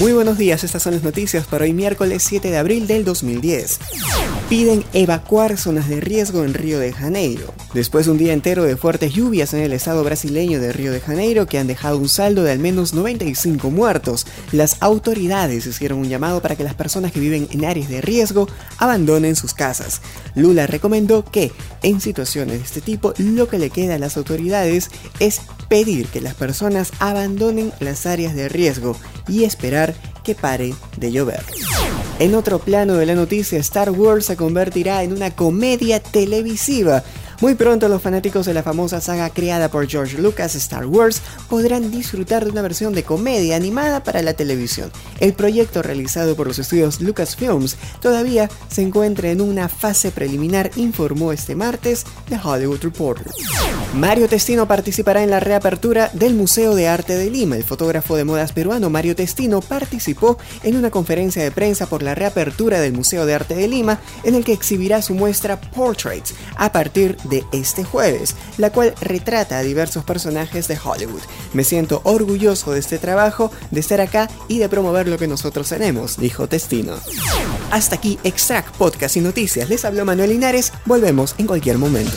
Muy buenos días, estas son las noticias para hoy miércoles 7 de abril del 2010. Piden evacuar zonas de riesgo en Río de Janeiro. Después de un día entero de fuertes lluvias en el estado brasileño de Río de Janeiro que han dejado un saldo de al menos 95 muertos, las autoridades hicieron un llamado para que las personas que viven en áreas de riesgo abandonen sus casas. Lula recomendó que, en situaciones de este tipo, lo que le queda a las autoridades es pedir que las personas abandonen las áreas de riesgo y esperar que pare de llover. En otro plano de la noticia, Star Wars se convertirá en una comedia televisiva muy pronto los fanáticos de la famosa saga creada por George Lucas Star Wars podrán disfrutar de una versión de comedia animada para la televisión. El proyecto realizado por los estudios Lucasfilms todavía se encuentra en una fase preliminar, informó este martes The Hollywood Reporter. Mario Testino participará en la reapertura del Museo de Arte de Lima. El fotógrafo de modas peruano Mario Testino participó en una conferencia de prensa por la reapertura del Museo de Arte de Lima en el que exhibirá su muestra Portraits a partir de este jueves, la cual retrata a diversos personajes de Hollywood. Me siento orgulloso de este trabajo, de estar acá y de promover lo que nosotros tenemos, dijo Testino. Hasta aquí Extract Podcast y Noticias. Les habló Manuel Linares. Volvemos en cualquier momento.